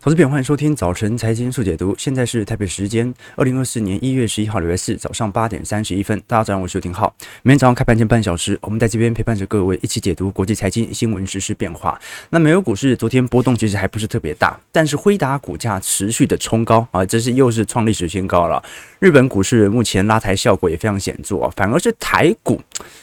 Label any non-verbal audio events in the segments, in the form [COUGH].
投资朋友，欢迎收听早晨财经速解读。现在是台北时间二零二四年一月十一号礼拜四早上八点三十一分。大家早上好，我是廷浩。每天早上开盘前半小时，我们在这边陪伴着各位一起解读国际财经新闻、时事变化。那美国股市昨天波动其实还不是特别大，但是辉达股价持续的冲高啊，这是又是创历史新高了。日本股市目前拉抬效果也非常显著啊，反而是台股。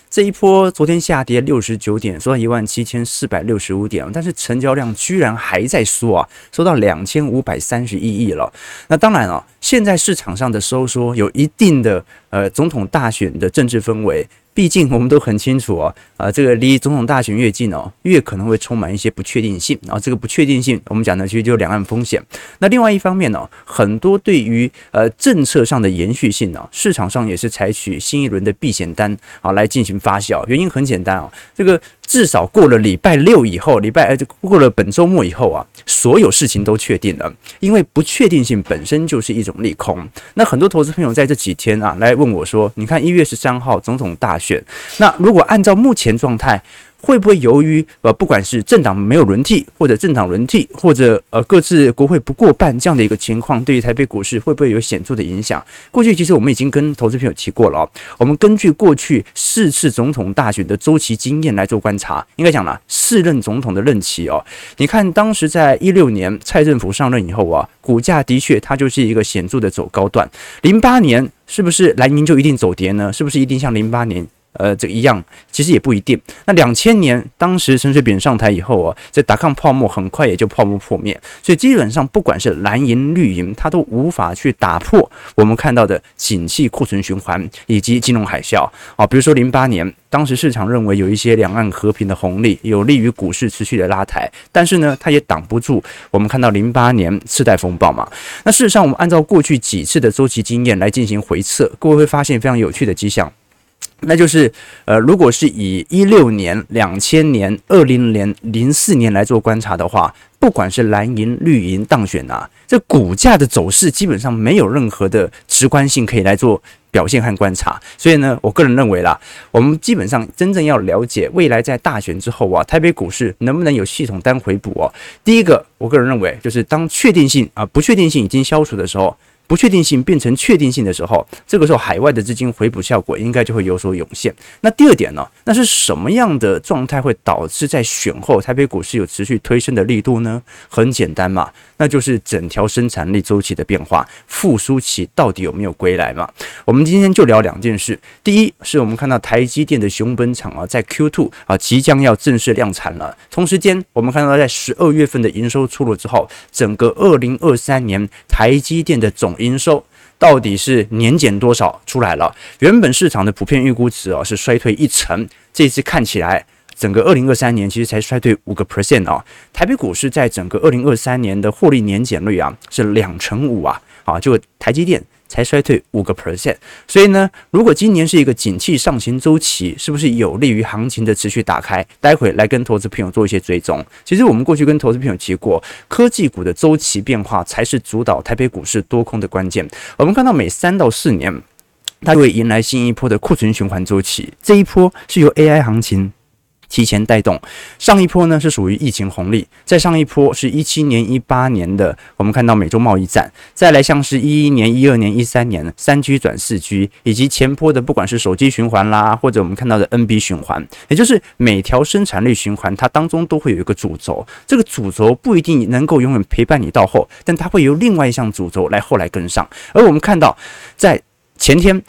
这一波昨天下跌六十九点，收到一万七千四百六十五点，但是成交量居然还在缩啊，收到两两千五百三十一亿了。那当然了，现在市场上的收缩有一定的呃总统大选的政治氛围。毕竟我们都很清楚啊，啊，这个离总统大选越近哦，越可能会充满一些不确定性。啊这个不确定性，我们讲的其实就是两岸风险。那另外一方面呢，很多对于呃政策上的延续性呢，市场上也是采取新一轮的避险单啊来进行发酵。原因很简单啊，这个。至少过了礼拜六以后，礼拜呃，过了本周末以后啊，所有事情都确定了。因为不确定性本身就是一种利空。那很多投资朋友在这几天啊，来问我说：“你看一月十三号总统大选，选那如果按照目前状态。”会不会由于呃，不管是政党没有轮替，或者政党轮替，或者呃各自国会不过半这样的一个情况，对于台北股市会不会有显著的影响？过去其实我们已经跟投资朋友提过了哦，我们根据过去四次总统大选的周期经验来做观察，应该讲了四任总统的任期哦。你看当时在一六年蔡政府上任以后啊，股价的确它就是一个显著的走高段。零八年是不是蓝营就一定走跌呢？是不是一定像零八年？呃，这个一样，其实也不一定。那两千年当时陈水扁上台以后啊，这达康泡沫很快也就泡沫破灭，所以基本上不管是蓝营绿营，它都无法去打破我们看到的景气库存循环以及金融海啸啊。比如说零八年，当时市场认为有一些两岸和平的红利，有利于股市持续的拉抬，但是呢，它也挡不住我们看到零八年次贷风暴嘛。那事实上，我们按照过去几次的周期经验来进行回测，各位会发现非常有趣的迹象。那就是，呃，如果是以一六年、两千年、二零年、零四年来做观察的话，不管是蓝银、绿银当选啊，这股价的走势基本上没有任何的直观性可以来做表现和观察。所以呢，我个人认为啦，我们基本上真正要了解未来在大选之后啊，台北股市能不能有系统单回补哦。第一个，我个人认为就是当确定性啊，不确定性已经消除的时候。不确定性变成确定性的时候，这个时候海外的资金回补效果应该就会有所涌现。那第二点呢？那是什么样的状态会导致在选后台北股市有持续推升的力度呢？很简单嘛，那就是整条生产力周期的变化，复苏期到底有没有归来嘛？我们今天就聊两件事。第一是我们看到台积电的熊本厂啊，在 Q2 啊即将要正式量产了。同时间，我们看到在十二月份的营收出炉之后，整个二零二三年台积电的总营收到底是年减多少出来了？原本市场的普遍预估值啊是衰退一成，这次看起来整个二零二三年其实才衰退五个 percent 啊。台北股市在整个二零二三年的获利年减率啊是两成五啊，啊就台积电。才衰退五个 percent，所以呢，如果今年是一个景气上行周期，是不是有利于行情的持续打开？待会来跟投资朋友做一些追踪。其实我们过去跟投资朋友提过，科技股的周期变化才是主导台北股市多空的关键。我们看到每三到四年，它会迎来新一波的库存循环周期，这一波是由 AI 行情。提前带动，上一波呢是属于疫情红利，在上一波是一七年、一八年的，我们看到美洲贸易战，再来像是一一年、一二年、一三年三 G 转四 G，以及前波的不管是手机循环啦，或者我们看到的 NB 循环，也就是每条生产力循环，它当中都会有一个主轴，这个主轴不一定能够永远陪伴你到后，但它会由另外一项主轴来后来跟上，而我们看到在前天。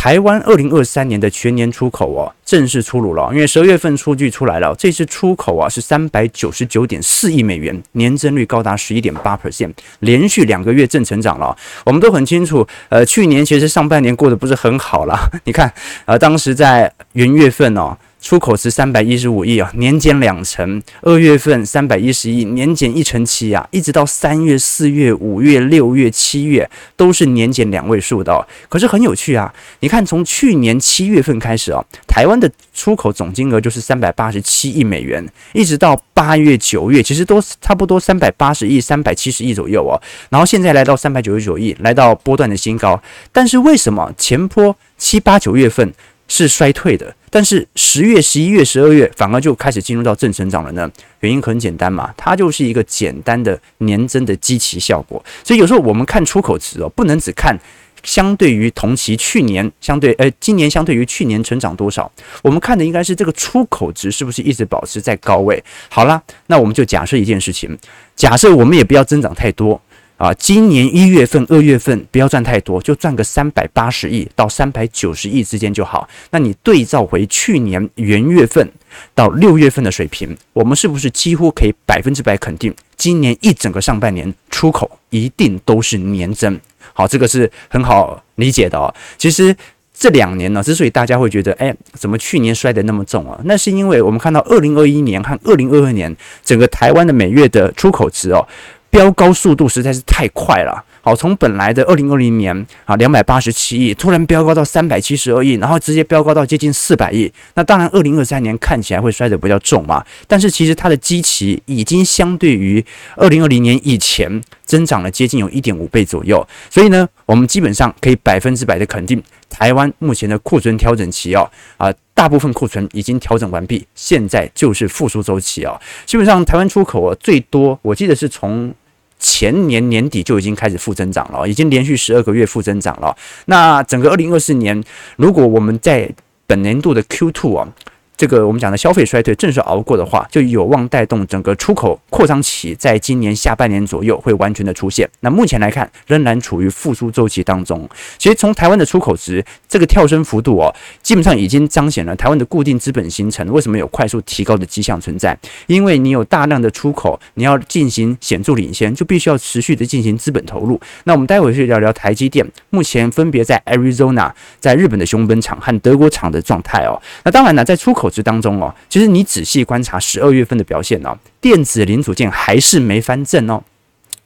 台湾二零二三年的全年出口哦，正式出炉了。因为十二月份数据出来了，这次出口啊是三百九十九点四亿美元，年增率高达十一点八 percent，连续两个月正成长了。我们都很清楚，呃，去年其实上半年过得不是很好了。[LAUGHS] 你看，呃，当时在元月份哦。出口是三百一十五亿啊，年减两成。二月份三百一十亿，年减一成七啊，一直到三月、四月、五月、六月、七月都是年减两位数的。可是很有趣啊，你看从去年七月份开始啊，台湾的出口总金额就是三百八十七亿美元，一直到八月、九月，其实都差不多三百八十亿、三百七十亿左右哦。然后现在来到三百九十九亿，来到波段的新高。但是为什么前波七八九月份是衰退的？但是十月、十一月、十二月反而就开始进入到正成长了呢？原因很简单嘛，它就是一个简单的年增的基期效果。所以有时候我们看出口值哦，不能只看相对于同期去年相对，呃，今年相对于去年成长多少，我们看的应该是这个出口值是不是一直保持在高位。好啦，那我们就假设一件事情，假设我们也不要增长太多。啊，今年一月份、二月份不要赚太多，就赚个三百八十亿到三百九十亿之间就好。那你对照回去年元月份到六月份的水平，我们是不是几乎可以百分之百肯定，今年一整个上半年出口一定都是年增？好，这个是很好理解的哦。其实这两年呢，之所以大家会觉得，哎，怎么去年摔得那么重啊？那是因为我们看到二零二一年和二零二二年整个台湾的每月的出口值哦。飙高速度实在是太快了，好，从本来的二零二零年啊两百八十七亿，突然飙高到三百七十二亿，然后直接飙高到接近四百亿。那当然，二零二三年看起来会摔得比较重嘛，但是其实它的基期已经相对于二零二零年以前增长了接近有一点五倍左右。所以呢，我们基本上可以百分之百的肯定，台湾目前的库存调整期哦啊。大部分库存已经调整完毕，现在就是复苏周期啊。基本上台湾出口啊，最多我记得是从前年年底就已经开始负增长了，已经连续十二个月负增长了。那整个二零二四年，如果我们在本年度的 Q two 啊。这个我们讲的消费衰退正式熬过的话，就有望带动整个出口扩张期，在今年下半年左右会完全的出现。那目前来看，仍然处于复苏周期当中。其实从台湾的出口值这个跳升幅度哦，基本上已经彰显了台湾的固定资本形成为什么有快速提高的迹象存在。因为你有大量的出口，你要进行显著领先，就必须要持续的进行资本投入。那我们待会去聊聊台积电目前分别在 Arizona、在日本的熊本厂和德国厂的状态哦。那当然呢，在出口值当中哦，其实你仔细观察十二月份的表现哦，电子零组件还是没翻正哦。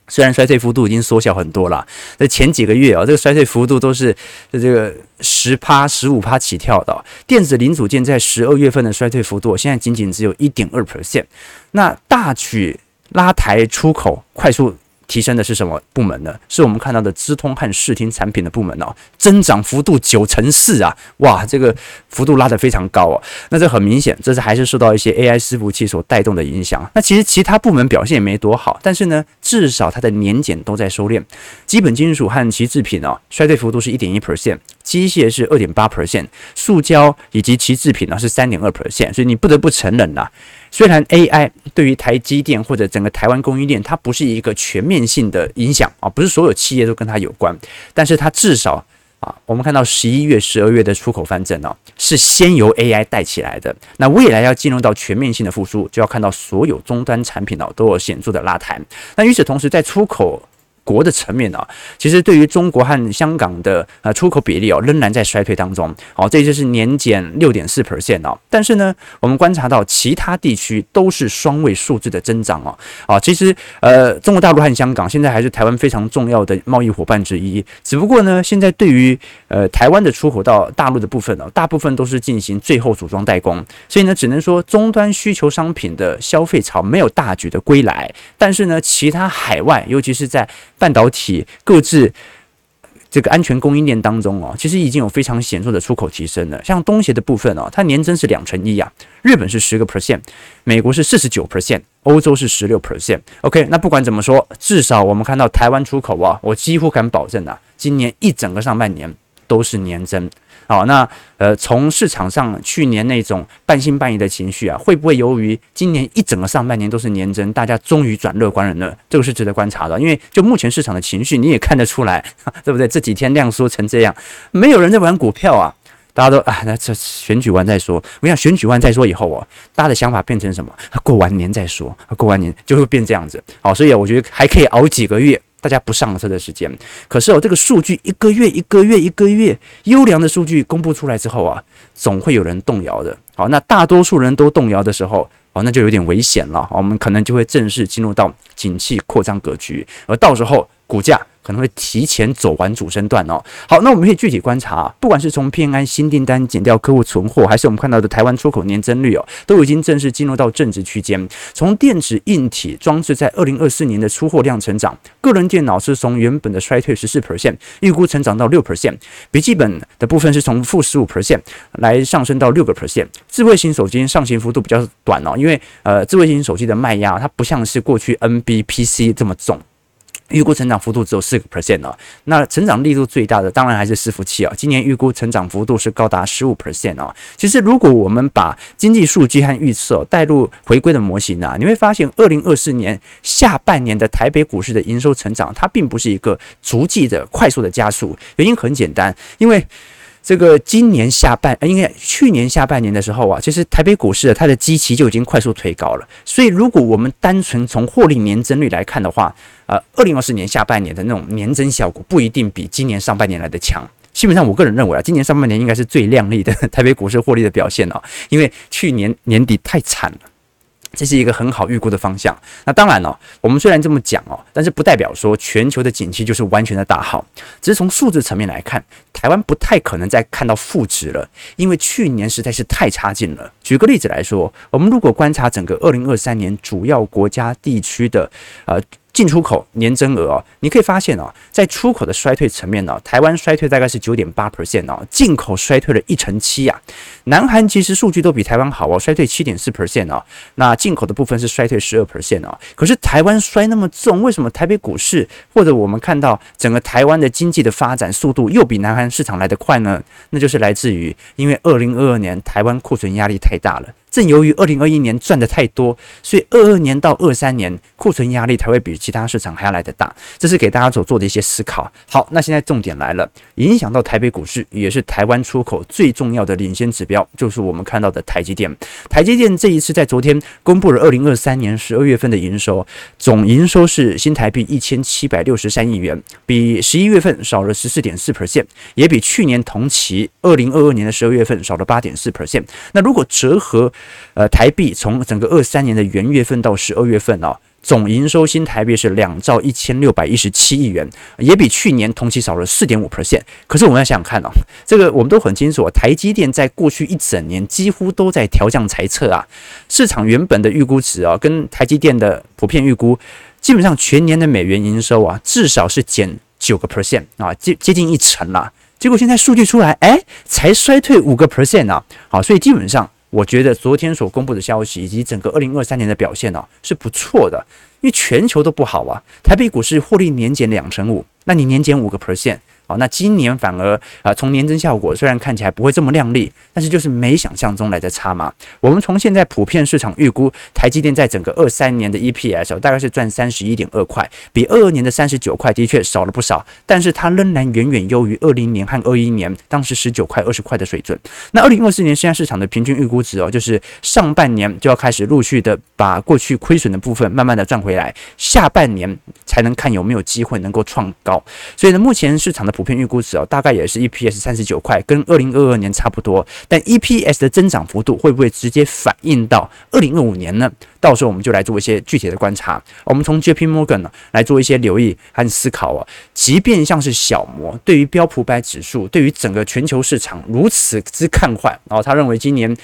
虽然衰退幅度已经缩小很多了，在前几个月啊，这个衰退幅度都是这个十趴、十五趴起跳的。电子零组件在十二月份的衰退幅度，现在仅仅只有一点二 percent。那大举拉抬出口，快速。提升的是什么部门呢？是我们看到的资通和视听产品的部门哦，增长幅度九成四啊，哇，这个幅度拉得非常高哦。那这很明显，这是还是受到一些 AI 伺服器所带动的影响。那其实其他部门表现也没多好，但是呢，至少它的年检都在收敛。基本金属和其制品哦，衰退幅度是一点一 percent，机械是二点八 percent，塑胶以及其制品呢是三点二 percent。所以你不得不承认呐。虽然 AI 对于台积电或者整个台湾供应链，它不是一个全面性的影响啊，不是所有企业都跟它有关，但是它至少啊，我们看到十一月、十二月的出口翻正哦，是先由 AI 带起来的。那未来要进入到全面性的复苏，就要看到所有终端产品哦都有显著的拉抬。那与此同时，在出口国的层面啊，其实对于中国和香港的呃出口比例哦，仍然在衰退当中。好，这就是年减六点四 percent 哦。但是呢，我们观察到其他地区都是双位数字的增长哦。啊，其实呃，中国大陆和香港现在还是台湾非常重要的贸易伙伴之一。只不过呢，现在对于呃台湾的出口到大陆的部分哦，大部分都是进行最后组装代工，所以呢，只能说终端需求商品的消费潮没有大举的归来。但是呢，其他海外，尤其是在半导体各自这个安全供应链当中哦，其实已经有非常显著的出口提升了。像东协的部分哦，它年增是两成一啊，日本是十个 percent，美国是四十九 percent，欧洲是十六 percent。OK，那不管怎么说，至少我们看到台湾出口啊，我几乎敢保证啊，今年一整个上半年都是年增。好，那呃，从市场上去年那种半信半疑的情绪啊，会不会由于今年一整个上半年都是年增，大家终于转乐观了呢？这个是值得观察的，因为就目前市场的情绪，你也看得出来，[LAUGHS] 对不对？这几天量缩成这样，没有人在玩股票啊，大家都啊，那这选举完再说。我想选举完再说以后哦，大家的想法变成什么？过完年再说，过完年就会变这样子。好，所以我觉得还可以熬几个月。大家不上车的时间，可是哦，这个数据一个月一个月一个月优良的数据公布出来之后啊，总会有人动摇的。好，那大多数人都动摇的时候，哦，那就有点危险了。我们可能就会正式进入到景气扩张格局，而到时候股价。可能会提前走完主升段哦。好，那我们可以具体观察啊，不管是从偏安新订单减掉客户存货，还是我们看到的台湾出口年增率哦，都已经正式进入到正值区间。从电子硬体装置在二零二四年的出货量成长，个人电脑是从原本的衰退十四 percent，预估成长到六 percent，笔记本的部分是从负十五 percent 来上升到六个 percent。智慧型手机上行幅度比较短哦，因为呃，智慧型手机的卖压它不像是过去 NB PC 这么重。预估成长幅度只有四个 percent 哦，那成长力度最大的当然还是伺服器啊，今年预估成长幅度是高达十五 percent 哦。其实如果我们把经济数据和预测带入回归的模型啊，你会发现二零二四年下半年的台北股市的营收成长，它并不是一个逐季的快速的加速，原因很简单，因为。这个今年下半，应该去年下半年的时候啊，其实台北股市它的基期就已经快速推高了。所以，如果我们单纯从获利年增率来看的话，呃，二零二四年下半年的那种年增效果不一定比今年上半年来的强。基本上，我个人认为啊，今年上半年应该是最亮丽的 [LAUGHS] 台北股市获利的表现哦，因为去年年底太惨了。这是一个很好预估的方向。那当然了、我们虽然这么讲哦，但是不代表说全球的景气就是完全的大好。只是从数字层面来看，台湾不太可能再看到负值了，因为去年实在是太差劲了。举个例子来说，我们如果观察整个二零二三年主要国家地区的呃。进出口年增额哦，你可以发现哦，在出口的衰退层面呢，台湾衰退大概是九点八 percent 哦，进口衰退了一成七啊。南韩其实数据都比台湾好哦，衰退七点四 percent 哦，那进口的部分是衰退十二 percent 哦。可是台湾衰那么重，为什么台北股市或者我们看到整个台湾的经济的发展速度又比南韩市场来得快呢？那就是来自于因为二零二二年台湾库存压力太大了。正由于二零二一年赚的太多，所以二二年到二三年库存压力才会比其他市场还要来得大。这是给大家所做的一些思考。好，那现在重点来了，影响到台北股市也是台湾出口最重要的领先指标，就是我们看到的台积电。台积电这一次在昨天公布了二零二三年十二月份的营收，总营收是新台币一千七百六十三亿元，比十一月份少了十四点四 percent，也比去年同期二零二二年的十二月份少了八点四 percent。那如果折合，呃，台币从整个二三年的元月份到十二月份哦，总营收新台币是两兆一千六百一十七亿元，也比去年同期少了四点五 percent。可是我们要想想看哦，这个我们都很清楚，台积电在过去一整年几乎都在调降财测啊，市场原本的预估值啊，跟台积电的普遍预估，基本上全年的美元营收啊，至少是减九个 percent 啊，接接近一成了。结果现在数据出来，哎，才衰退五个 percent 啊，好，所以基本上。我觉得昨天所公布的消息以及整个二零二三年的表现呢、是不错的，因为全球都不好啊。台币股市获利年减两成五，那你年减五个 percent。好，那今年反而啊，从年增效果虽然看起来不会这么亮丽，但是就是没想象中来的差嘛。我们从现在普遍市场预估，台积电在整个二三年的 EPS 大概是赚三十一点二块，比二二年的三十九块的确少了不少，但是它仍然远远优于二零年和二一年当时十九块、二十块的水准。那二零二四年现在市场的平均预估值哦，就是上半年就要开始陆续的把过去亏损的部分慢慢的赚回来，下半年才能看有没有机会能够创高。所以呢，目前市场的普遍预估值哦，大概也是 EPS 三十九块，跟二零二二年差不多。但 EPS 的增长幅度会不会直接反映到二零二五年呢？到时候我们就来做一些具体的观察。我们从 JP Morgan 呢来做一些留意和思考啊。即便像是小摩，对于标普百指数，对于整个全球市场如此之看坏，然后他认为今年。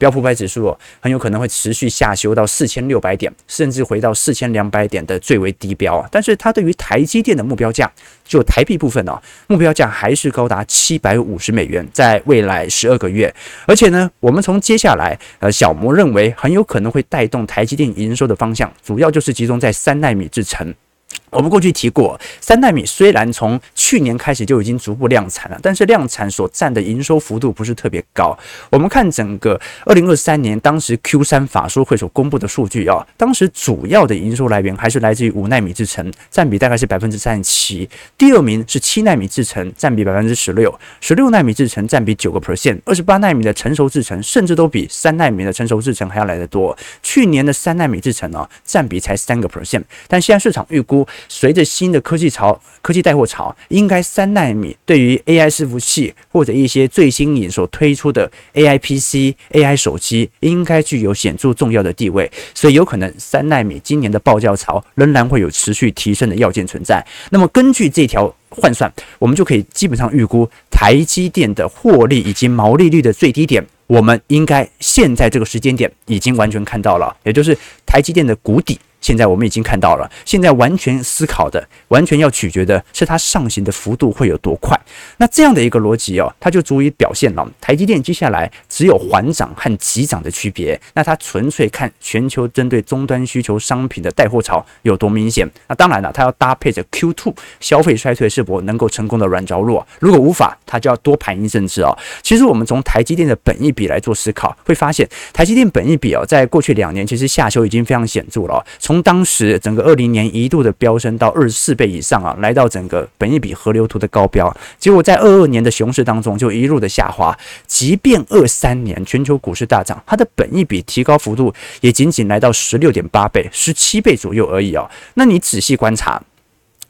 标普五百指数，很有可能会持续下修到四千六百点，甚至回到四千两百点的最为低标啊。但是它对于台积电的目标价，就台币部分哦，目标价还是高达七百五十美元，在未来十二个月。而且呢，我们从接下来呃，小摩认为很有可能会带动台积电营收的方向，主要就是集中在三纳米制程。我们过去提过，三纳米虽然从去年开始就已经逐步量产了，但是量产所占的营收幅度不是特别高。我们看整个二零二三年当时 Q 三法说会所公布的数据啊，当时主要的营收来源还是来自于五纳米制程，占比大概是百分之三十七。第二名是七纳米制程，占比百分之十六，十六纳米制程占比九个 percent，二十八纳米的成熟制程甚至都比三纳米的成熟制程还要来得多。去年的三纳米制程啊，占比才三个 percent，但现在市场预估。随着新的科技潮、科技带货潮，应该三纳米对于 AI 伺服器或者一些最新颖所推出的 AI PC、AI 手机，应该具有显著重要的地位。所以有可能三纳米今年的报价潮仍然会有持续提升的要件存在。那么根据这条换算，我们就可以基本上预估台积电的获利以及毛利率的最低点。我们应该现在这个时间点已经完全看到了，也就是台积电的谷底。现在我们已经看到了，现在完全思考的，完全要取决的是它上行的幅度会有多快。那这样的一个逻辑哦，它就足以表现了台积电接下来只有缓涨和急涨的区别。那它纯粹看全球针对终端需求商品的带货潮有多明显。那当然了，它要搭配着 Q2 消费衰退是否能够成功的软着陆。如果无法，它就要多盘一阵子哦。其实我们从台积电的本益比来做思考，会发现台积电本益比哦，在过去两年其实下修已经非常显著了。从当时整个二零年一度的飙升到二十四倍以上啊，来到整个本一比河流图的高标，结果在二二年的熊市当中就一路的下滑。即便二三年全球股市大涨，它的本一比提高幅度也仅仅来到十六点八倍、十七倍左右而已哦。那你仔细观察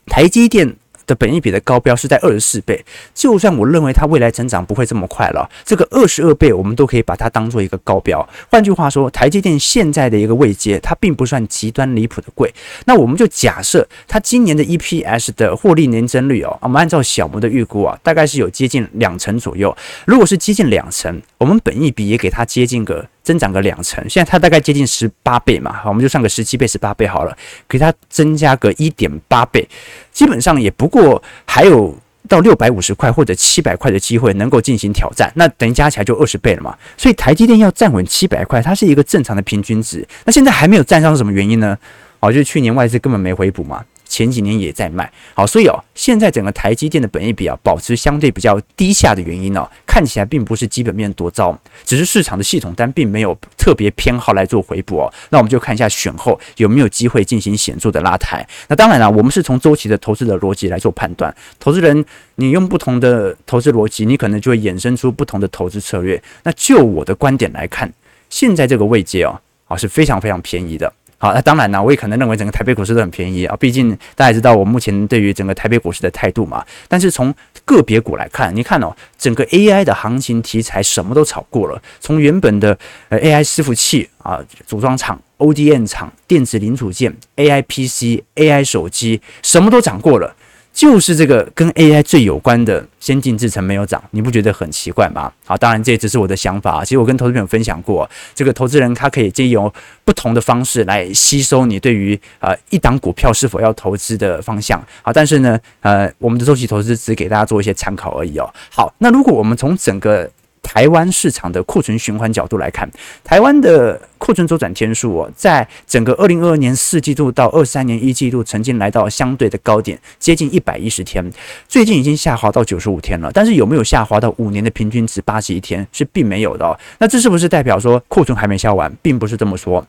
台积电。本益比的高标是在二十四倍，就算我认为它未来成长不会这么快了，这个二十二倍我们都可以把它当做一个高标。换句话说，台积电现在的一个位阶，它并不算极端离谱的贵。那我们就假设它今年的 EPS 的获利年增率哦，我们按照小摩的预估啊，大概是有接近两成左右。如果是接近两成，我们本益比也给它接近个。增长个两成，现在它大概接近十八倍嘛，我们就算个十七倍、十八倍好了，给它增加个一点八倍，基本上也不过还有到六百五十块或者七百块的机会能够进行挑战，那等于加起来就二十倍了嘛。所以台积电要站稳七百块，它是一个正常的平均值。那现在还没有站上是什么原因呢？哦，就是去年外资根本没回补嘛。前几年也在卖，好，所以哦，现在整个台积电的本益比啊，保持相对比较低下的原因呢，看起来并不是基本面多糟，只是市场的系统单并没有特别偏好来做回补哦。那我们就看一下选后有没有机会进行显著的拉抬。那当然了，我们是从周期的投资的逻辑来做判断，投资人你用不同的投资逻辑，你可能就会衍生出不同的投资策略。那就我的观点来看，现在这个位阶哦，啊是非常非常便宜的。好，那当然呢，我也可能认为整个台北股市都很便宜啊。毕竟大家知道我目前对于整个台北股市的态度嘛。但是从个别股来看，你看哦，整个 AI 的行情题材什么都炒过了。从原本的呃 AI 伺服器啊，组装厂、ODM 厂、电子零组件、AI PC、AI 手机，什么都涨过了。就是这个跟 AI 最有关的先进制程没有涨，你不觉得很奇怪吗？好，当然这也只是我的想法。其实我跟投资朋友分享过，这个投资人他可以借由不同的方式来吸收你对于呃一档股票是否要投资的方向。好，但是呢，呃，我们的周期投资只给大家做一些参考而已哦。好，那如果我们从整个台湾市场的库存循环角度来看，台湾的库存周转天数哦，在整个二零二二年四季度到二三年一季度，曾经来到相对的高点，接近一百一十天，最近已经下滑到九十五天了。但是有没有下滑到五年的平均值八十一天？是并没有的哦。那这是不是代表说库存还没销完？并不是这么说。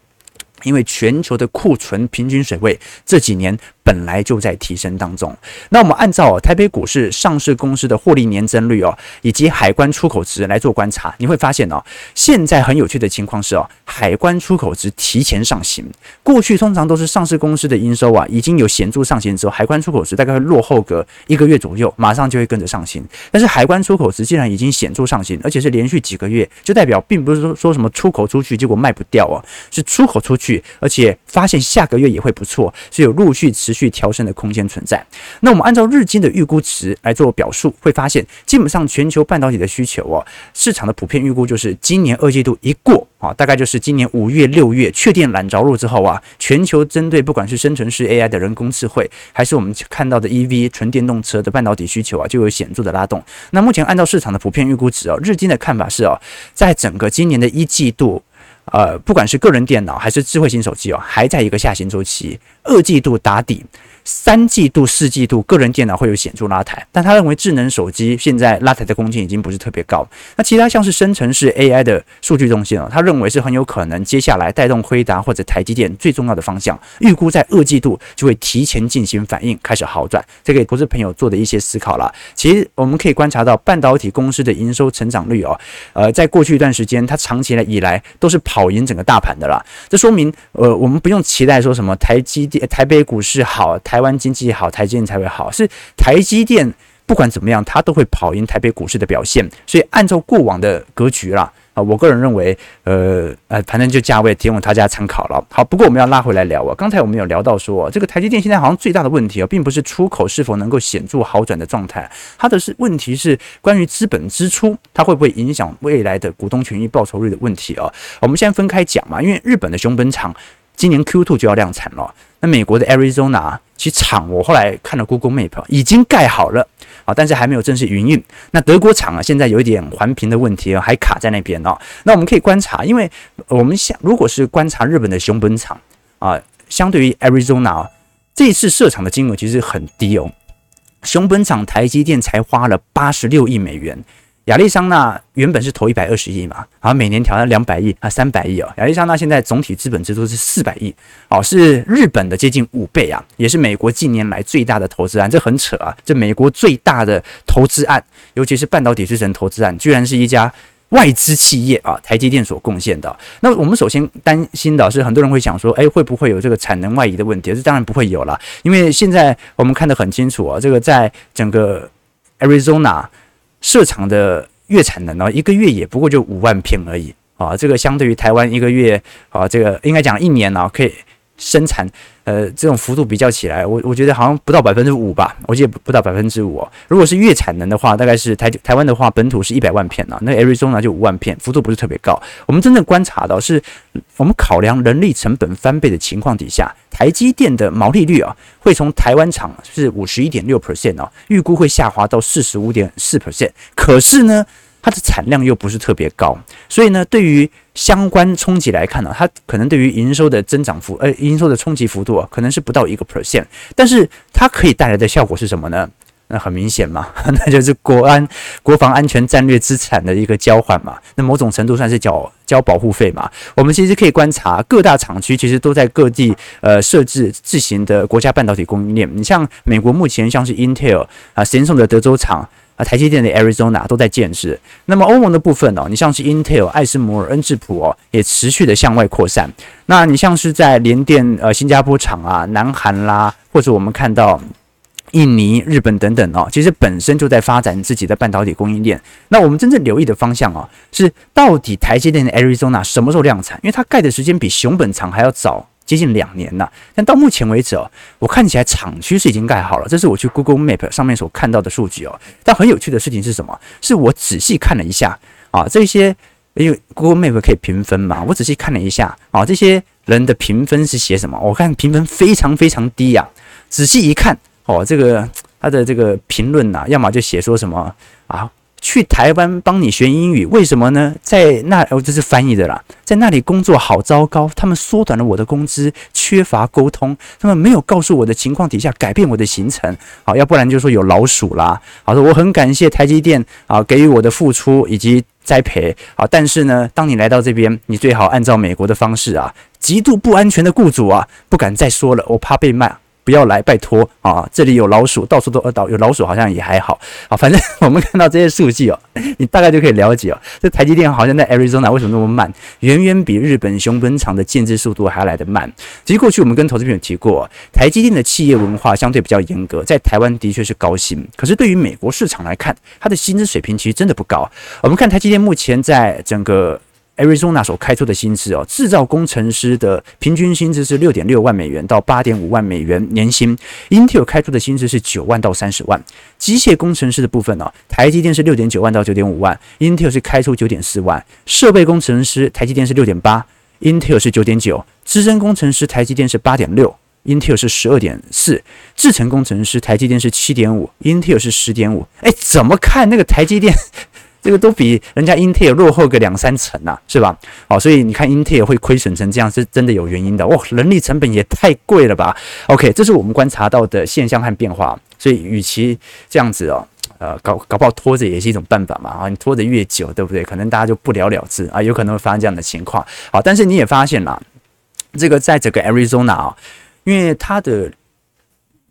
因为全球的库存平均水位这几年本来就在提升当中。那我们按照台北股市上市公司的获利年增率哦，以及海关出口值来做观察，你会发现哦，现在很有趣的情况是哦，海关出口值提前上行。过去通常都是上市公司的营收啊已经有显著上行之后，海关出口值大概会落后个一个月左右，马上就会跟着上行。但是海关出口值既然已经显著上行，而且是连续几个月，就代表并不是说说什么出口出去结果卖不掉哦，是出口出去。而且发现下个月也会不错，是有陆续持续调升的空间存在。那我们按照日经的预估值来做表述，会发现基本上全球半导体的需求哦，市场的普遍预估就是今年二季度一过啊，大概就是今年五月六月确定软着陆之后啊，全球针对不管是生成式 AI 的人工智慧，还是我们看到的 EV 纯电动车的半导体需求啊，就有显著的拉动。那目前按照市场的普遍预估值哦，日经的看法是哦，在整个今年的一季度。呃，不管是个人电脑还是智慧型手机哦，还在一个下行周期，二季度打底。三季度、四季度，个人电脑会有显著拉抬，但他认为智能手机现在拉抬的空间已经不是特别高。那其他像是生成式 AI 的数据中心哦，他认为是很有可能接下来带动辉达或者台积电最重要的方向，预估在二季度就会提前进行反应，开始好转。这个投资朋友做的一些思考了。其实我们可以观察到半导体公司的营收成长率哦，呃，在过去一段时间，它长期以来都是跑赢整个大盘的啦。这说明，呃，我们不用期待说什么台积电、台北股市好，台湾经济好，台积电才会好。是台积电不管怎么样，它都会跑赢台北股市的表现。所以按照过往的格局啦。啊，我个人认为，呃呃，反正就价位提供大家参考了。好，不过我们要拉回来聊啊。刚才我们有聊到说，这个台积电现在好像最大的问题啊，并不是出口是否能够显著好转的状态，它的是问题是关于资本支出，它会不会影响未来的股东权益报酬率的问题啊？我们先分开讲嘛，因为日本的熊本厂今年 Q2 就要量产了，那美国的 Arizona 其实厂我后来看了 Google Map 已经盖好了。啊，但是还没有正式营运。那德国厂啊，现在有一点环评的问题啊，还卡在那边哦。那我们可以观察，因为我们想，如果是观察日本的熊本厂啊，相对于 Arizona 啊这次设厂的金额其实很低哦。熊本厂台积电才花了八十六亿美元。亚利桑那原本是投一百二十亿嘛，然后每年调到两百亿啊，三百亿哦。亚利桑那现在总体资本支出是四百亿，哦，是日本的接近五倍啊，也是美国近年来最大的投资案，这很扯啊！这美国最大的投资案，尤其是半导体制成投资案，居然是一家外资企业啊，台积电所贡献的。那我们首先担心的是，很多人会想说，哎，会不会有这个产能外移的问题？这当然不会有了，因为现在我们看得很清楚啊，这个在整个 Arizona。市场的月产能呢，一个月也不过就五万片而已。啊，这个相对于台湾一个月啊，这个应该讲一年呢可以生产。呃，这种幅度比较起来，我我觉得好像不到百分之五吧，我记得不到百分之五。如果是月产能的话，大概是台台湾的话，本土是一百万片啊，那 Arizona 就五万片，幅度不是特别高。我们真正观察到是，我们考量人力成本翻倍的情况底下，台积电的毛利率啊，会从台湾厂是五十一点六 percent 啊，预估会下滑到四十五点四 percent。可是呢，它的产量又不是特别高，所以呢，对于相关冲击来看呢，它可能对于营收的增长幅，呃，营收的冲击幅度啊，可能是不到一个 percent，但是它可以带来的效果是什么呢？那很明显嘛，[LAUGHS] 那就是国安、国防安全战略资产的一个交换嘛，那某种程度算是缴交保护费嘛。我们其实可以观察各大厂区，其实都在各地呃设置自行的国家半导体供应链。你像美国目前像是 Intel 啊，Samsung 的德州厂。台积电的 Arizona 都在建设。那么欧盟的部分哦，你像是 Intel、艾斯摩尔、恩智浦哦，也持续的向外扩散。那你像是在联电呃新加坡厂啊、南韩啦，或者我们看到印尼、日本等等哦，其实本身就在发展自己的半导体供应链。那我们真正留意的方向哦，是到底台积电的 Arizona 什么时候量产？因为它盖的时间比熊本厂还要早。接近两年了，但到目前为止哦，我看起来厂区是已经盖好了。这是我去 Google Map 上面所看到的数据哦。但很有趣的事情是什么？是我仔细看了一下啊，这些因为 Google Map 可以评分嘛，我仔细看了一下啊，这些人的评分是写什么？我看评分非常非常低呀。仔细一看哦，这个他的这个评论呐，要么就写说什么啊。去台湾帮你学英语，为什么呢？在那哦，这是翻译的啦，在那里工作好糟糕，他们缩短了我的工资，缺乏沟通，他们没有告诉我的情况底下改变我的行程，好，要不然就说有老鼠啦。好，的我很感谢台积电啊给予我的付出以及栽培，好，但是呢，当你来到这边，你最好按照美国的方式啊，极度不安全的雇主啊，不敢再说了，我怕被骂。不要来，拜托啊！这里有老鼠，到处都呃，有老鼠好像也还好啊。反正 [LAUGHS] 我们看到这些数据哦，你大概就可以了解哦。这台积电好像在 Arizona 为什么那么慢？远远比日本熊本厂的建制速度还要来得慢。其实过去我们跟投资朋友提过，台积电的企业文化相对比较严格，在台湾的确是高薪，可是对于美国市场来看，它的薪资水平其实真的不高。我们看台积电目前在整个。Arizona 所开出的薪资哦，制造工程师的平均薪资是六点六万美元到八点五万美元年薪。Intel 开出的薪资是九万到三十万。机械工程师的部分呢，台积电是六点九万到九点五万，Intel 是开出九点四万。设备工程师，台积电是六点八，Intel 是九点九。资深工程师，台积电是八点六，Intel 是十二点四。制程工程师，台积电是七点五，Intel 是十点五。哎，怎么看那个台积电？这个都比人家 Intel 落后个两三成啊，是吧？好，所以你看 Intel 会亏损成这样，是真的有原因的。哇，人力成本也太贵了吧？OK，这是我们观察到的现象和变化。所以，与其这样子哦，呃，搞搞不好拖着也是一种办法嘛。啊，你拖得越久，对不对？可能大家就不了了之啊，有可能会发生这样的情况。好，但是你也发现了，这个在这个 Arizona 啊，因为它的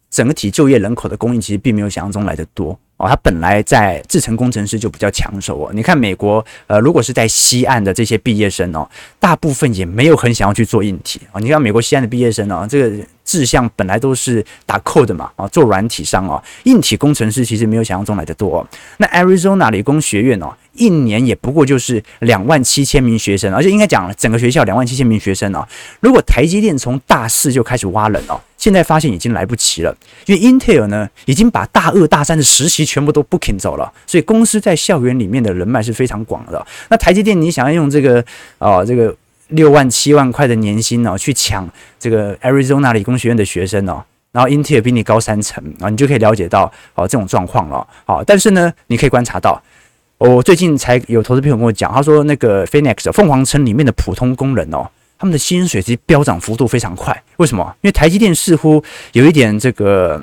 整体就业人口的供应其实并没有想象中来得多。哦，他本来在制程工程师就比较抢手哦。你看美国，呃，如果是在西岸的这些毕业生哦，大部分也没有很想要去做硬体啊。你看美国西岸的毕业生哦，这个志向本来都是打 code 嘛，啊，做软体商哦，硬体工程师其实没有想象中来的多哦。那 Arizona 理工学院哦，一年也不过就是两万七千名学生，而且应该讲整个学校两万七千名学生哦。如果台积电从大四就开始挖人哦。现在发现已经来不及了，因为 Intel 呢已经把大二大三的实习全部都 booking 走了，所以公司在校园里面的人脉是非常广的。那台积电你想要用这个啊、这个六万七万块的年薪哦去抢这个 Arizona 理工学院的学生哦，然后 Intel 比你高三成啊，你就可以了解到哦这种状况了。好，但是呢，你可以观察到，我最近才有投资朋友跟我讲，他说那个 Phoenix 凤凰城里面的普通工人哦。他们的薪水其实飙涨幅度非常快，为什么？因为台积电似乎有一点这个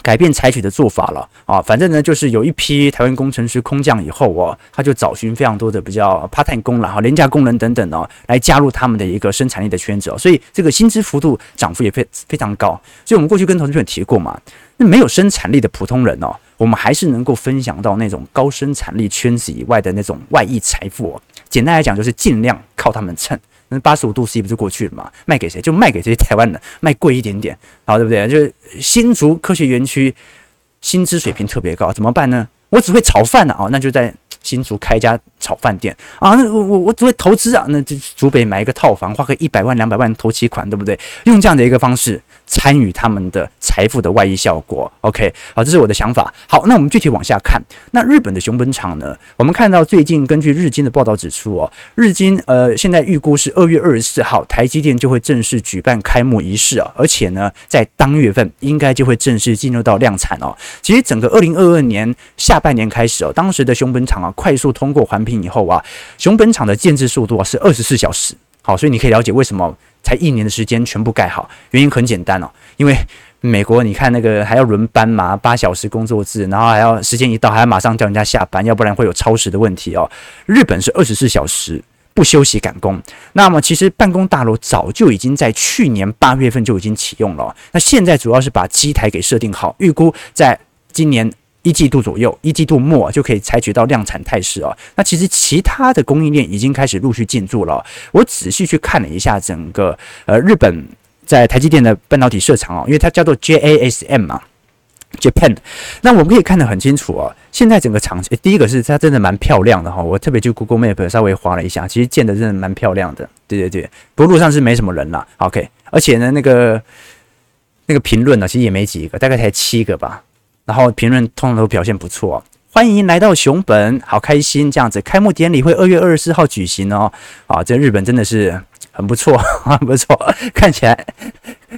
改变采取的做法了啊。反正呢，就是有一批台湾工程师空降以后哦，他就找寻非常多的比较 part time 工了哈，廉价工人等等哦，来加入他们的一个生产力的圈子哦。所以这个薪资幅度涨幅也非非常高。所以我们过去跟投资朋友提过嘛，那没有生产力的普通人哦，我们还是能够分享到那种高生产力圈子以外的那种外溢财富哦。简单来讲，就是尽量靠他们蹭。那八十五度 C 不就过去了吗？卖给谁？就卖给这些台湾的，卖贵一点点，好，对不对？就是新竹科学园区薪资水平特别高，怎么办呢？我只会炒饭的啊，那就在新竹开一家炒饭店啊。那我我我只会投资啊，那就竹北买一个套房，花个一百万两百万投期款，对不对？用这样的一个方式。参与他们的财富的外溢效果，OK，好，这是我的想法。好，那我们具体往下看。那日本的熊本厂呢？我们看到最近根据日经的报道指出哦，日经呃现在预估是二月二十四号台积电就会正式举办开幕仪式啊，而且呢在当月份应该就会正式进入到量产哦。其实整个二零二二年下半年开始哦，当时的熊本厂啊快速通过环以后啊，熊本厂的建置速度啊是二十四小时。好，所以你可以了解为什么。才一年的时间全部盖好，原因很简单哦，因为美国你看那个还要轮班嘛，八小时工作制，然后还要时间一到还要马上叫人家下班，要不然会有超时的问题哦。日本是二十四小时不休息赶工，那么其实办公大楼早就已经在去年八月份就已经启用了，那现在主要是把机台给设定好，预估在今年。一季度左右，一季度末就可以采取到量产态势哦。那其实其他的供应链已经开始陆续进驻了。我仔细去看了一下整个呃日本在台积电的半导体设厂哦，因为它叫做 JASM 嘛，Japan。那我们可以看得很清楚哦。现在整个厂，第一个是它真的蛮漂亮的哈。我特别去 Google Map 稍微划了一下，其实建的真的蛮漂亮的。对对对，不过路上是没什么人啦。OK，而且呢，那个那个评论呢，其实也没几个，大概才七个吧。然后评论通常都表现不错，欢迎来到熊本，好开心这样子。开幕典礼会二月二十四号举行哦，啊，这日本真的是很不错，[LAUGHS] 很不错，看起来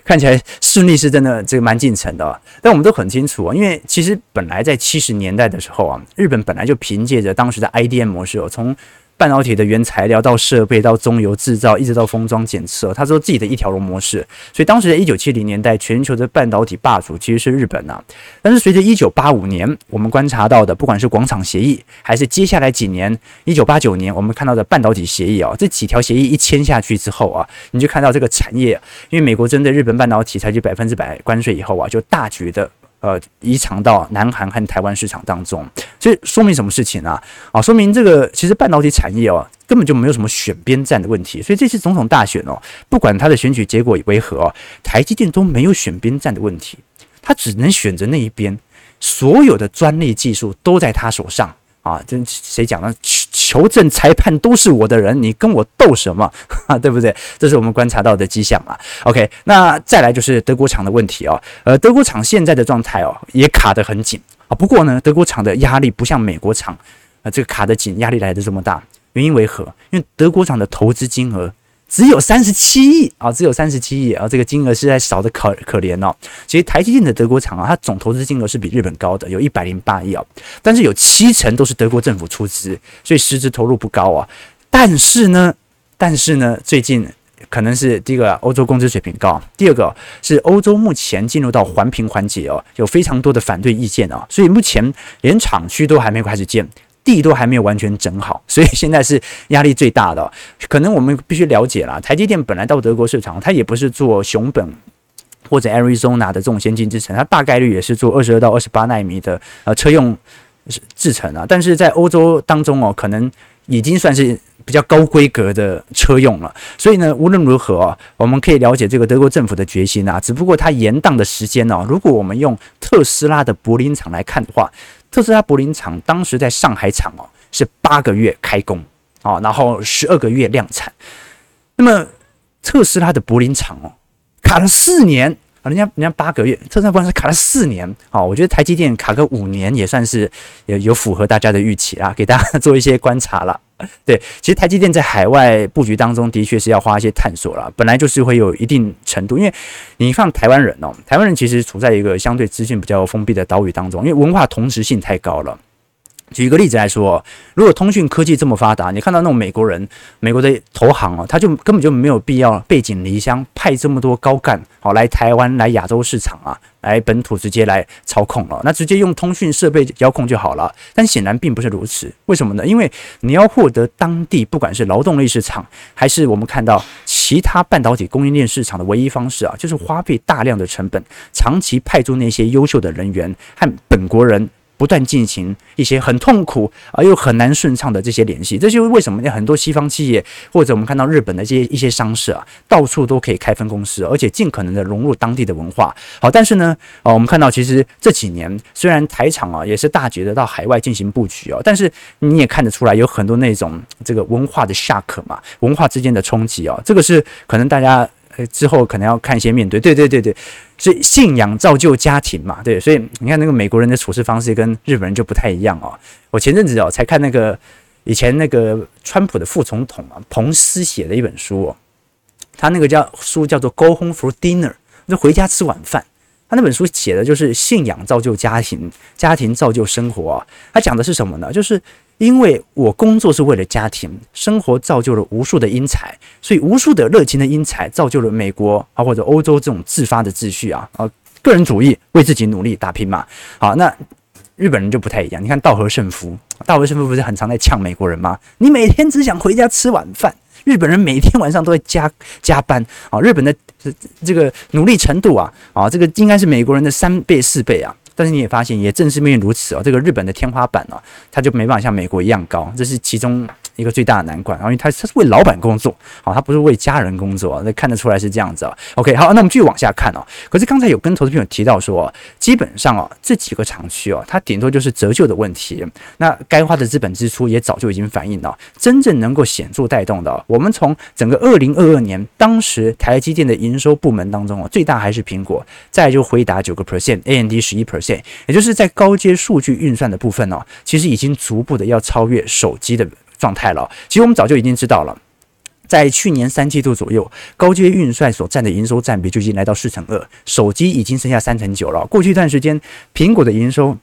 看起来顺利是真的，这个蛮进程的。但我们都很清楚啊，因为其实本来在七十年代的时候啊，日本本来就凭借着当时的 IDM 模式哦，从半导体的原材料到设备到中游制造，一直到封装检测，他说自己的一条龙模式。所以当时在一九七零年代，全球的半导体霸主其实是日本呐、但是随着一九八五年，我们观察到的，不管是广场协议，还是接下来几年，一九八九年我们看到的半导体协议啊，这几条协议一签下去之后啊，你就看到这个产业，因为美国针对日本半导体采取百分之百关税以后啊，就大举的。呃，移藏到南韩和台湾市场当中，所以说明什么事情啊？啊，说明这个其实半导体产业哦，根本就没有什么选边站的问题。所以这次总统大选哦，不管他的选举结果为何，台积电都没有选边站的问题，他只能选择那一边，所有的专利技术都在他手上啊。这谁讲的？求求证裁判都是我的人，你跟我斗什么？哈，[LAUGHS] 对不对？这是我们观察到的迹象啊。OK，那再来就是德国厂的问题哦。呃，德国厂现在的状态哦，也卡得很紧啊。不过呢，德国厂的压力不像美国厂啊，这个卡得紧，压力来得这么大。原因为何？因为德国厂的投资金额。只有三十七亿啊，只有三十七亿啊，这个金额实在少得可可怜哦。其实台积电的德国厂啊，它总投资金额是比日本高的，有一百零八亿啊，但是有七成都是德国政府出资，所以实质投入不高啊。但是呢，但是呢，最近可能是第一个欧洲工资水平高，第二个是欧洲目前进入到环评环节哦，有非常多的反对意见啊，所以目前连厂区都还没开始建。地都还没有完全整好，[LAUGHS] 所以现在是压力最大的。可能我们必须了解啦，台积电本来到德国市场，它也不是做熊本或者 Arizona 的这种先进制程，它大概率也是做二十二到二十八纳米的呃车用制程啊。但是在欧洲当中哦，可能已经算是比较高规格的车用了。所以呢，无论如何啊，我们可以了解这个德国政府的决心啊。只不过它延宕的时间呢，如果我们用特斯拉的柏林厂来看的话，特斯拉柏林厂当时在上海厂哦是八个月开工啊，然后十二个月量产。那么特斯拉的柏林厂哦。卡了四年啊，人家人家八个月，特斯拉不是卡了四年啊？我觉得台积电卡个五年也算是有有符合大家的预期啊，给大家做一些观察了。[LAUGHS] 对，其实台积电在海外布局当中的确是要花一些探索了，本来就是会有一定程度，因为你放台湾人哦，台湾人其实处在一个相对资讯比较封闭的岛屿当中，因为文化同质性太高了。举一个例子来说，如果通讯科技这么发达，你看到那种美国人、美国的投行哦，他就根本就没有必要背井离乡，派这么多高干好来台湾、来亚洲市场啊，来本土直接来操控了，那直接用通讯设备遥控就好了。但显然并不是如此，为什么呢？因为你要获得当地不管是劳动力市场，还是我们看到其他半导体供应链市场的唯一方式啊，就是花费大量的成本，长期派驻那些优秀的人员和本国人。不断进行一些很痛苦而又很难顺畅的这些联系，这就是为什么很多西方企业或者我们看到日本的这些一些商社啊，到处都可以开分公司，而且尽可能的融入当地的文化。好，但是呢，呃，我们看到其实这几年虽然台厂啊也是大举的到海外进行布局哦，但是你也看得出来有很多那种这个文化的 shock 嘛，文化之间的冲击哦，这个是可能大家。之后可能要看一些面对，对对对对，所以信仰造就家庭嘛，对，所以你看那个美国人的处事方式跟日本人就不太一样哦。我前阵子哦才看那个以前那个川普的副总统啊，彭斯写的一本书哦，他那个叫书叫做《Go Home for Dinner》，就回家吃晚饭。他那本书写的就是信仰造就家庭，家庭造就生活。他讲的是什么呢？就是。因为我工作是为了家庭，生活造就了无数的英才，所以无数的热情的英才造就了美国啊或者欧洲这种自发的秩序啊啊，个人主义为自己努力打拼嘛。好，那日本人就不太一样。你看稻荷圣夫，稻荷圣夫不是很常在呛美国人吗？你每天只想回家吃晚饭，日本人每天晚上都在加加班啊。日本的这个努力程度啊啊，这个应该是美国人的三倍四倍啊。但是你也发现，也正是因为如此哦，这个日本的天花板呢，它就没办法像美国一样高，这是其中一个最大的难关。然后因为他他是为老板工作，好，他不是为家人工作，那看得出来是这样子哦。OK，好，那我们继续往下看哦。可是刚才有跟投资朋友提到说，基本上哦，这几个厂区哦，它顶多就是折旧的问题，那该花的资本支出也早就已经反映了。真正能够显著带动的，我们从整个二零二二年当时台积电的营收部门当中哦，最大还是苹果，再就回答九个 percent，AMD 十一 percent。也就是在高阶数据运算的部分哦，其实已经逐步的要超越手机的状态了。其实我们早就已经知道了，在去年三季度左右，高阶运算所占的营收占比就已经来到四成二，手机已经剩下三成九了。过去一段时间，苹果的营收。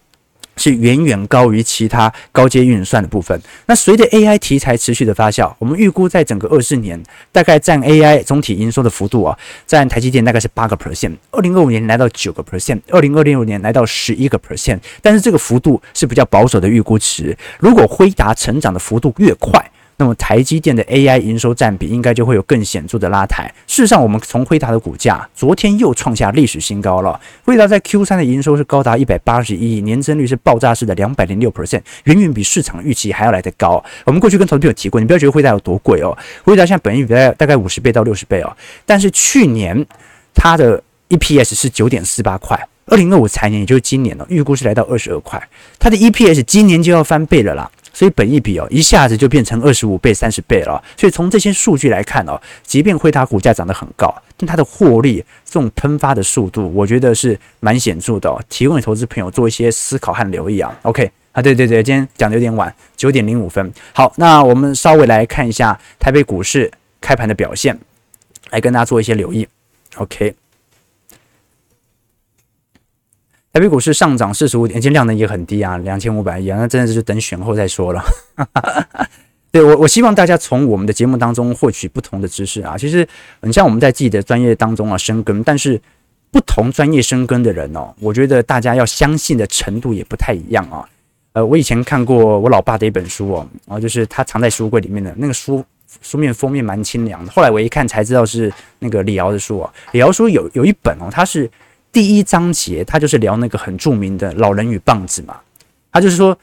是远远高于其他高阶运算的部分。那随着 AI 题材持续的发酵，我们预估在整个二四年，大概占 AI 总体营收的幅度啊，占台积电大概是八个 percent，二零二五年来到九个 percent，二零二六年来到十一个 percent。但是这个幅度是比较保守的预估值。如果辉达成长的幅度越快，那么台积电的 AI 营收占比应该就会有更显著的拉抬。事实上，我们从辉达的股价昨天又创下历史新高了。辉达在 Q 三的营收是高达一百八十亿，年增率是爆炸式的两百零六 percent，远远比市场预期还要来得高。我们过去跟投资朋友提过，你不要觉得辉达有多贵哦，辉达现在本益比大概五十倍到六十倍哦，但是去年它的 EPS 是九点四八块，二零二五财年也就是今年了，预估是来到二十二块，它的 EPS 今年就要翻倍了啦。所以本益比哦，一下子就变成二十五倍、三十倍了。所以从这些数据来看哦，即便辉达股价涨得很高，但它的获利这种喷发的速度，我觉得是蛮显著的哦。提供给投资朋友做一些思考和留意啊。OK 啊，对对对，今天讲的有点晚，九点零五分。好，那我们稍微来看一下台北股市开盘的表现，来跟大家做一些留意。OK。台北股市上涨四十五点，而且量能也很低啊，两千五百亿啊，那真的是等选后再说了。[LAUGHS] 对，我，我希望大家从我们的节目当中获取不同的知识啊。其实，你像我们在自己的专业当中啊深耕，但是不同专业深耕的人哦，我觉得大家要相信的程度也不太一样啊。呃，我以前看过我老爸的一本书哦，啊，就是他藏在书柜里面的那个书。书面封面蛮清凉的。后来我一看才知道是那个李敖的书啊。李敖书有有一本哦，它是第一章节，他就是聊那个很著名的老人与棒子嘛。他就是说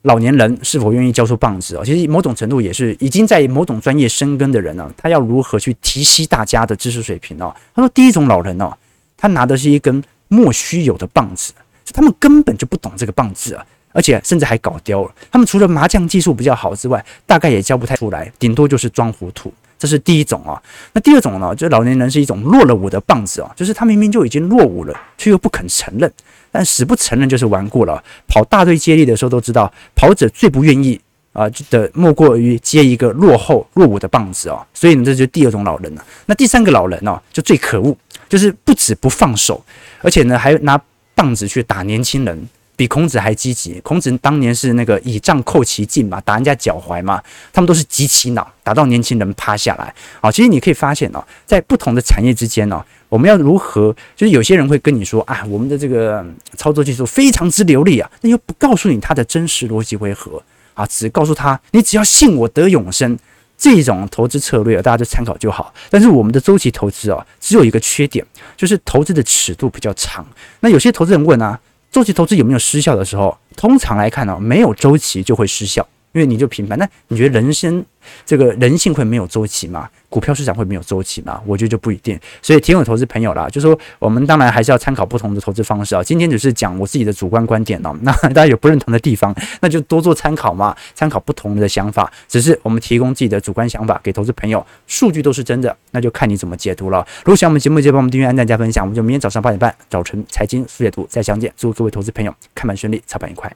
老年人是否愿意交出棒子哦，其实某种程度也是已经在某种专业深耕的人呢，他要如何去提携大家的知识水平哦。他说第一种老人哦，他拿的是一根莫须有的棒子，他们根本就不懂这个棒子啊。而且甚至还搞丢了。他们除了麻将技术比较好之外，大概也教不太出来，顶多就是装糊涂。这是第一种啊。那第二种呢？就老年人是一种落了伍的棒子啊，就是他明明就已经落伍了，却又不肯承认。但死不承认就是顽固了。跑大队接力的时候都知道，跑者最不愿意啊就的莫过于接一个落后落伍的棒子啊。所以呢，这就是第二种老人了。那第三个老人呢，就最可恶，就是不止不放手，而且呢还拿棒子去打年轻人。比孔子还积极。孔子当年是那个以杖扣其颈嘛，打人家脚踝嘛。他们都是极其脑，打到年轻人趴下来。好，其实你可以发现哦，在不同的产业之间哦，我们要如何？就是有些人会跟你说啊，我们的这个操作技术非常之流利啊，那又不告诉你它的真实逻辑为何啊？只告诉他你只要信我得永生，这种投资策略，大家就参考就好。但是我们的周期投资啊，只有一个缺点，就是投资的尺度比较长。那有些投资人问啊。周期投资有没有失效的时候？通常来看呢，没有周期就会失效。因为你就平凡，那你觉得人生这个人性会没有周期吗？股票市场会没有周期吗？我觉得就不一定。所以，听友投资朋友啦，就说我们当然还是要参考不同的投资方式啊。今天只是讲我自己的主观观点哦，[LAUGHS] 那大家有不认同的地方，那就多做参考嘛，参考不同的想法。只是我们提供自己的主观想法给投资朋友，数据都是真的，那就看你怎么解读了。如果喜欢我们节目，记得帮我们订阅、按赞、加分享。我们就明天早上八点半早晨财经速解读再相见。祝各位投资朋友看盘顺利，操盘愉快。